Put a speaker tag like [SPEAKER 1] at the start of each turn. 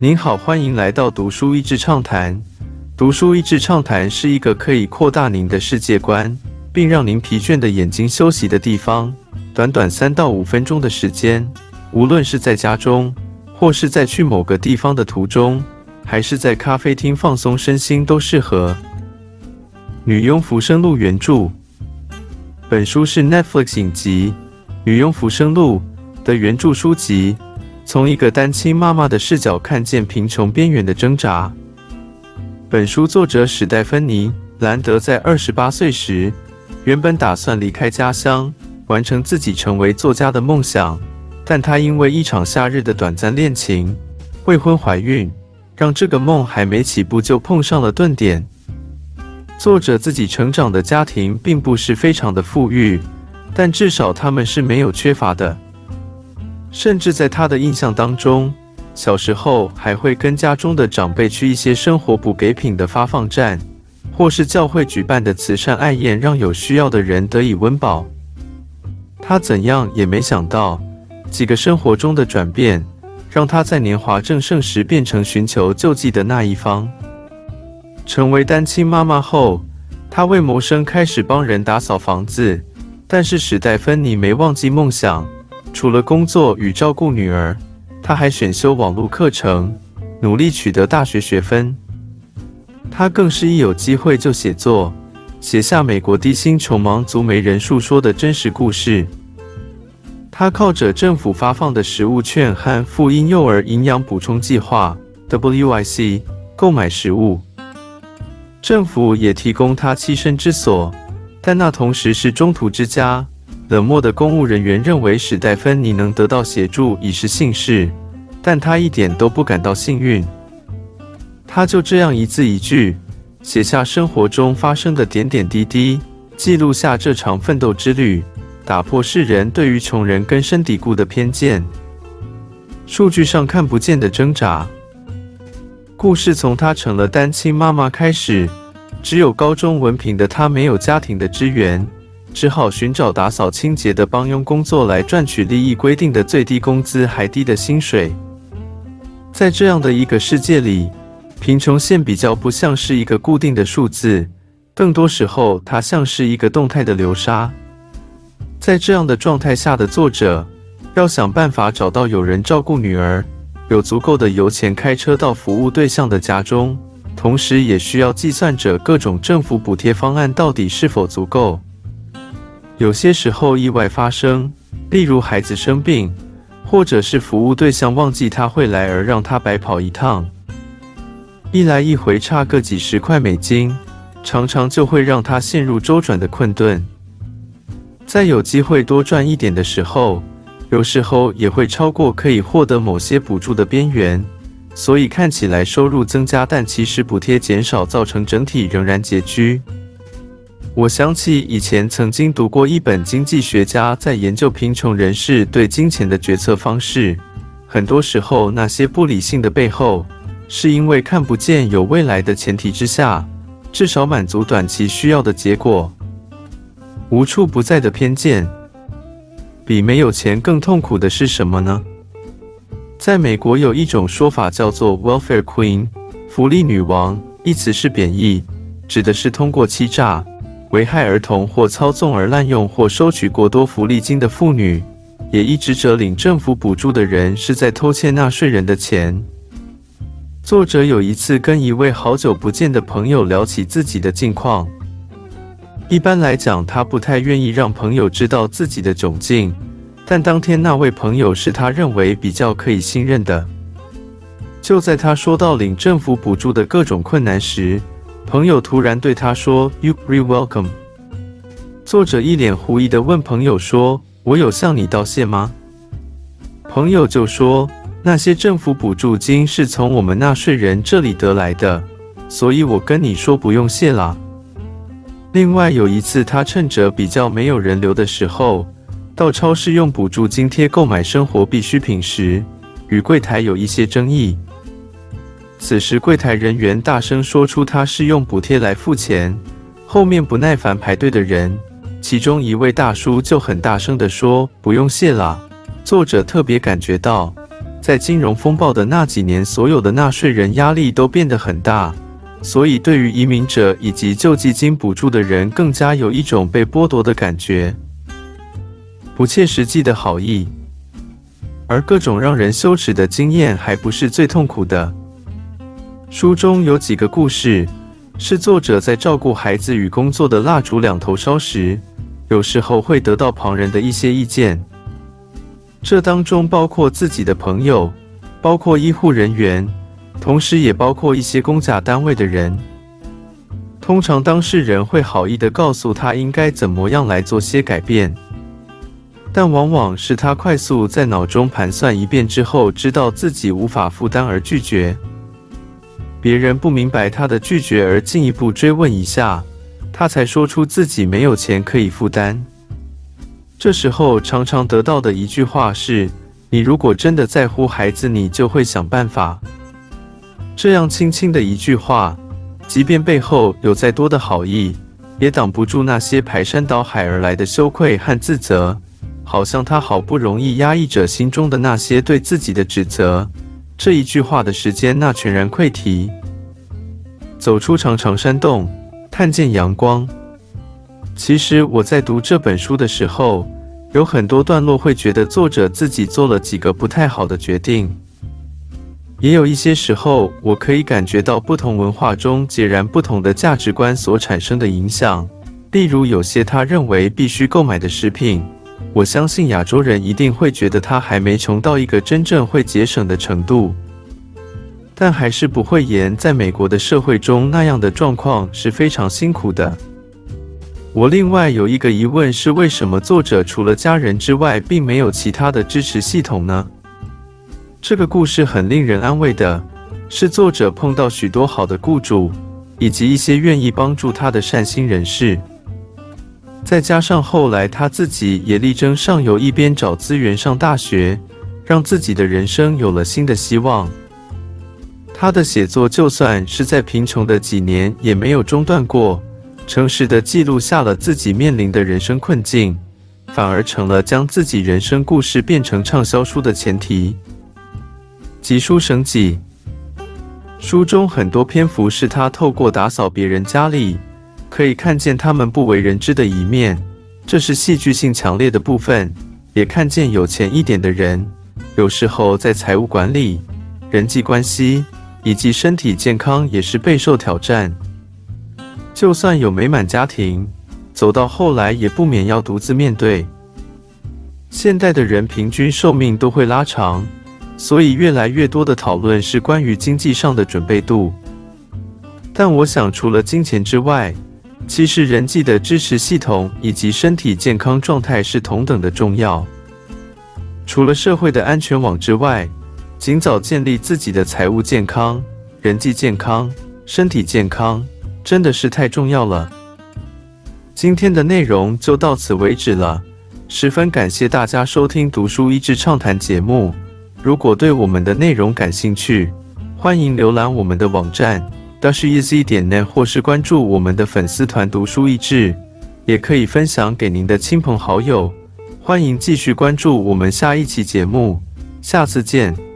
[SPEAKER 1] 您好，欢迎来到读书益智畅谈。读书益智畅谈是一个可以扩大您的世界观，并让您疲倦的眼睛休息的地方。短短三到五分钟的时间，无论是在家中，或是在去某个地方的途中，还是在咖啡厅放松身心，都适合。《女佣浮生录》原著，本书是 Netflix 影集《女佣浮生录》的原著书籍。从一个单亲妈妈的视角看见贫穷边缘的挣扎。本书作者史黛芬妮·兰德在二十八岁时，原本打算离开家乡，完成自己成为作家的梦想，但她因为一场夏日的短暂恋情，未婚怀孕，让这个梦还没起步就碰上了顿点。作者自己成长的家庭并不是非常的富裕，但至少他们是没有缺乏的。甚至在他的印象当中，小时候还会跟家中的长辈去一些生活补给品的发放站，或是教会举办的慈善爱宴，让有需要的人得以温饱。他怎样也没想到，几个生活中的转变，让他在年华正盛时变成寻求救济的那一方。成为单亲妈妈后，他为谋生开始帮人打扫房子，但是史黛芬妮没忘记梦想。除了工作与照顾女儿，他还选修网络课程，努力取得大学学分。他更是一有机会就写作，写下美国低薪穷忙族没人述说的真实故事。他靠着政府发放的食物券和妇婴幼儿营养补充计划 （WIC） 购买食物，政府也提供他栖身之所，但那同时是中途之家。冷漠的公务人员认为史黛芬妮能得到协助已是幸事，但她一点都不感到幸运。她就这样一字一句写下生活中发生的点点滴滴，记录下这场奋斗之旅，打破世人对于穷人根深蒂固的偏见。数据上看不见的挣扎，故事从她成了单亲妈妈开始。只有高中文凭的她没有家庭的支援。只好寻找打扫清洁的帮佣工作来赚取利益规定的最低工资还低的薪水。在这样的一个世界里，贫穷线比较不像是一个固定的数字，更多时候它像是一个动态的流沙。在这样的状态下的作者，要想办法找到有人照顾女儿，有足够的油钱开车到服务对象的家中，同时也需要计算着各种政府补贴方案到底是否足够。有些时候意外发生，例如孩子生病，或者是服务对象忘记他会来而让他白跑一趟，一来一回差个几十块美金，常常就会让他陷入周转的困顿。在有机会多赚一点的时候，有时候也会超过可以获得某些补助的边缘，所以看起来收入增加，但其实补贴减少，造成整体仍然拮据。我想起以前曾经读过一本经济学家在研究贫穷人士对金钱的决策方式。很多时候，那些不理性的背后，是因为看不见有未来的前提之下，至少满足短期需要的结果。无处不在的偏见，比没有钱更痛苦的是什么呢？在美国有一种说法叫做 “welfare queen”，福利女王，一词是贬义，指的是通过欺诈。危害儿童或操纵而滥用或收取过多福利金的妇女，也一直者领政府补助的人是在偷窃纳税人的钱。作者有一次跟一位好久不见的朋友聊起自己的近况。一般来讲，他不太愿意让朋友知道自己的窘境，但当天那位朋友是他认为比较可以信任的。就在他说到领政府补助的各种困难时，朋友突然对他说：“You re welcome。”作者一脸狐疑地问朋友说：“我有向你道谢吗？”朋友就说：“那些政府补助金是从我们纳税人这里得来的，所以我跟你说不用谢啦。”另外有一次，他趁着比较没有人流的时候，到超市用补助津贴购买生活必需品时，与柜台有一些争议。此时，柜台人员大声说出他是用补贴来付钱。后面不耐烦排队的人，其中一位大叔就很大声地说：“不用谢了。”作者特别感觉到，在金融风暴的那几年，所有的纳税人压力都变得很大，所以对于移民者以及救济金补助的人，更加有一种被剥夺的感觉，不切实际的好意。而各种让人羞耻的经验，还不是最痛苦的。书中有几个故事，是作者在照顾孩子与工作的蜡烛两头烧时，有时候会得到旁人的一些意见。这当中包括自己的朋友，包括医护人员，同时也包括一些公家单位的人。通常当事人会好意的告诉他应该怎么样来做些改变。但往往是他快速在脑中盘算一遍之后，知道自己无法负担而拒绝。别人不明白他的拒绝，而进一步追问一下，他才说出自己没有钱可以负担。这时候常常得到的一句话是：“你如果真的在乎孩子，你就会想办法。”这样轻轻的一句话，即便背后有再多的好意，也挡不住那些排山倒海而来的羞愧和自责。好像他好不容易压抑着心中的那些对自己的指责，这一句话的时间，那全然溃堤。走出长长山洞，看见阳光。其实我在读这本书的时候，有很多段落会觉得作者自己做了几个不太好的决定，也有一些时候，我可以感觉到不同文化中截然不同的价值观所产生的影响。例如，有些他认为必须购买的食品。我相信亚洲人一定会觉得他还没穷到一个真正会节省的程度，但还是不会言在美国的社会中那样的状况是非常辛苦的。我另外有一个疑问是，为什么作者除了家人之外，并没有其他的支持系统呢？这个故事很令人安慰的是，作者碰到许多好的雇主，以及一些愿意帮助他的善心人士。再加上后来他自己也力争上游，一边找资源上大学，让自己的人生有了新的希望。他的写作就算是在贫穷的几年也没有中断过，诚实的记录下了自己面临的人生困境，反而成了将自己人生故事变成畅销书的前提。集书省己，书中很多篇幅是他透过打扫别人家里。可以看见他们不为人知的一面，这是戏剧性强烈的部分。也看见有钱一点的人，有时候在财务管理、人际关系以及身体健康也是备受挑战。就算有美满家庭，走到后来也不免要独自面对。现代的人平均寿命都会拉长，所以越来越多的讨论是关于经济上的准备度。但我想，除了金钱之外，其实，人际的支持系统以及身体健康状态是同等的重要。除了社会的安全网之外，尽早建立自己的财务健康、人际健康、身体健康，真的是太重要了。今天的内容就到此为止了，十分感谢大家收听《读书益智畅谈》节目。如果对我们的内容感兴趣，欢迎浏览我们的网站。到是 easy 点 net，或是关注我们的粉丝团“读书益智”，也可以分享给您的亲朋好友。欢迎继续关注我们下一期节目，下次见。